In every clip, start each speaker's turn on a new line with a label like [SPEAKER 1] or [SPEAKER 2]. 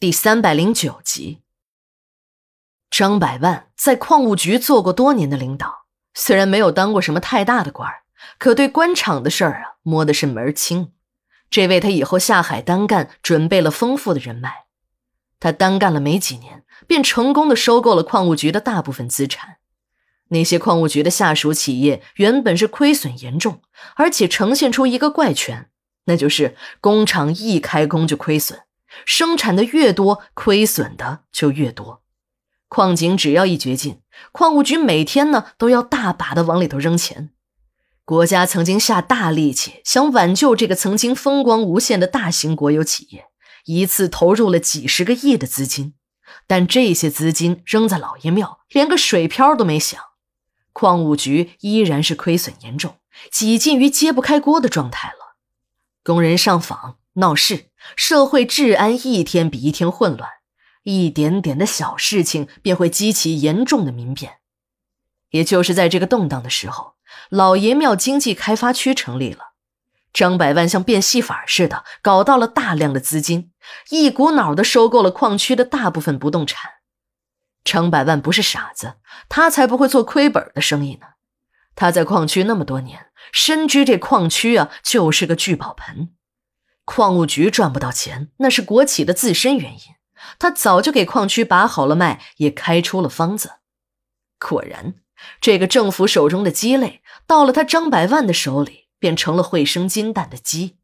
[SPEAKER 1] 第三百零九集。张百万在矿务局做过多年的领导，虽然没有当过什么太大的官儿，可对官场的事儿啊摸的是门儿清。这为他以后下海单干准备了丰富的人脉。他单干了没几年，便成功的收购了矿务局的大部分资产。那些矿务局的下属企业原本是亏损严重，而且呈现出一个怪圈，那就是工厂一开工就亏损。生产的越多，亏损的就越多。矿井只要一掘进，矿务局每天呢都要大把的往里头扔钱。国家曾经下大力气想挽救这个曾经风光无限的大型国有企业，一次投入了几十个亿的资金，但这些资金扔在老爷庙，连个水漂都没响。矿务局依然是亏损严重，几近于揭不开锅的状态了。工人上访。闹事，社会治安一天比一天混乱，一点点的小事情便会激起严重的民变。也就是在这个动荡的时候，老爷庙经济开发区成立了。张百万像变戏法似的搞到了大量的资金，一股脑的收购了矿区的大部分不动产。张百万不是傻子，他才不会做亏本的生意呢。他在矿区那么多年，深知这矿区啊就是个聚宝盆。矿务局赚不到钱，那是国企的自身原因。他早就给矿区把好了脉，也开出了方子。果然，这个政府手中的鸡肋，到了他张百万的手里，便成了会生金蛋的鸡。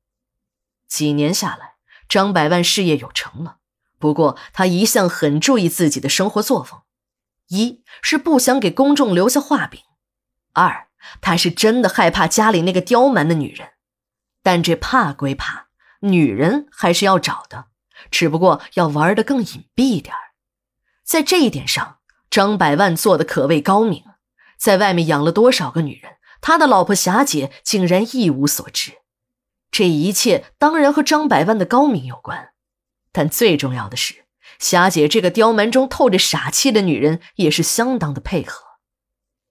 [SPEAKER 1] 几年下来，张百万事业有成了。不过，他一向很注意自己的生活作风：一是不想给公众留下画饼；二，他是真的害怕家里那个刁蛮的女人。但这怕归怕。女人还是要找的，只不过要玩的更隐蔽一点在这一点上，张百万做的可谓高明。在外面养了多少个女人，他的老婆霞姐竟然一无所知。这一切当然和张百万的高明有关，但最重要的是，霞姐这个刁蛮中透着傻气的女人也是相当的配合。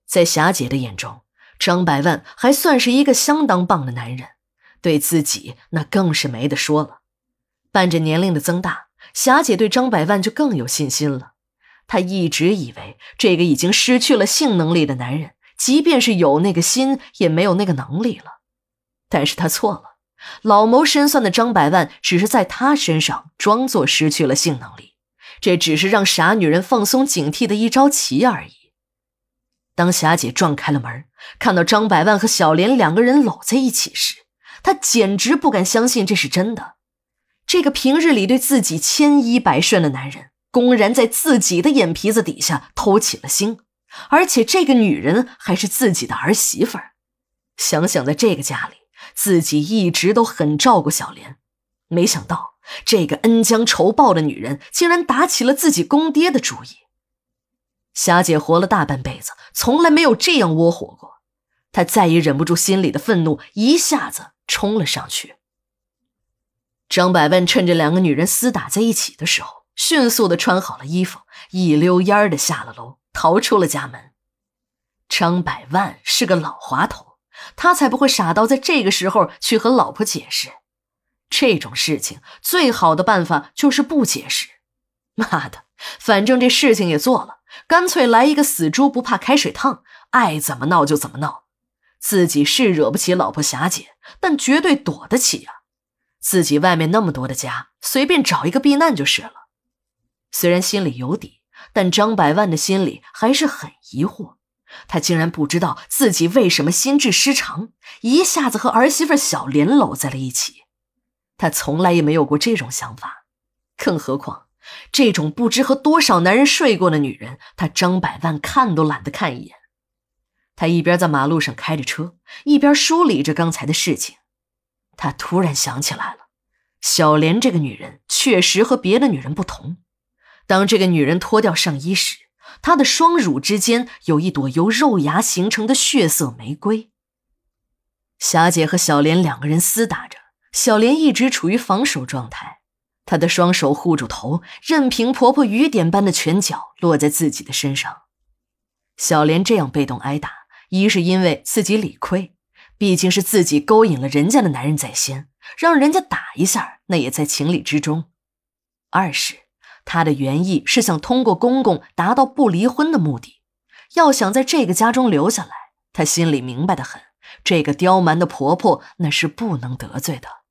[SPEAKER 1] 在霞姐的眼中，张百万还算是一个相当棒的男人。对自己那更是没得说了。伴着年龄的增大，霞姐对张百万就更有信心了。她一直以为这个已经失去了性能力的男人，即便是有那个心，也没有那个能力了。但是她错了。老谋深算的张百万只是在她身上装作失去了性能力，这只是让傻女人放松警惕的一招棋而已。当霞姐撞开了门，看到张百万和小莲两个人搂在一起时，他简直不敢相信这是真的。这个平日里对自己千依百顺的男人，公然在自己的眼皮子底下偷起了腥，而且这个女人还是自己的儿媳妇儿。想想在这个家里，自己一直都很照顾小莲，没想到这个恩将仇报的女人竟然打起了自己公爹的主意。霞姐活了大半辈子，从来没有这样窝火过，她再也忍不住心里的愤怒，一下子。冲了上去。张百万趁着两个女人厮打在一起的时候，迅速的穿好了衣服，一溜烟儿的下了楼，逃出了家门。张百万是个老滑头，他才不会傻到在这个时候去和老婆解释。这种事情最好的办法就是不解释。妈的，反正这事情也做了，干脆来一个死猪不怕开水烫，爱怎么闹就怎么闹。自己是惹不起老婆霞姐，但绝对躲得起呀。自己外面那么多的家，随便找一个避难就是了。虽然心里有底，但张百万的心里还是很疑惑。他竟然不知道自己为什么心智失常，一下子和儿媳妇小莲搂在了一起。他从来也没有过这种想法，更何况这种不知和多少男人睡过的女人，他张百万看都懒得看一眼。他一边在马路上开着车，一边梳理着刚才的事情。他突然想起来了，小莲这个女人确实和别的女人不同。当这个女人脱掉上衣时，她的双乳之间有一朵由肉芽形成的血色玫瑰。霞姐和小莲两个人厮打着，小莲一直处于防守状态，她的双手护住头，任凭婆婆雨点般的拳脚落在自己的身上。小莲这样被动挨打。一是因为自己理亏，毕竟是自己勾引了人家的男人在先，让人家打一下，那也在情理之中；二是他的原意是想通过公公达到不离婚的目的。要想在这个家中留下来，他心里明白的很，这个刁蛮的婆婆那是不能得罪的。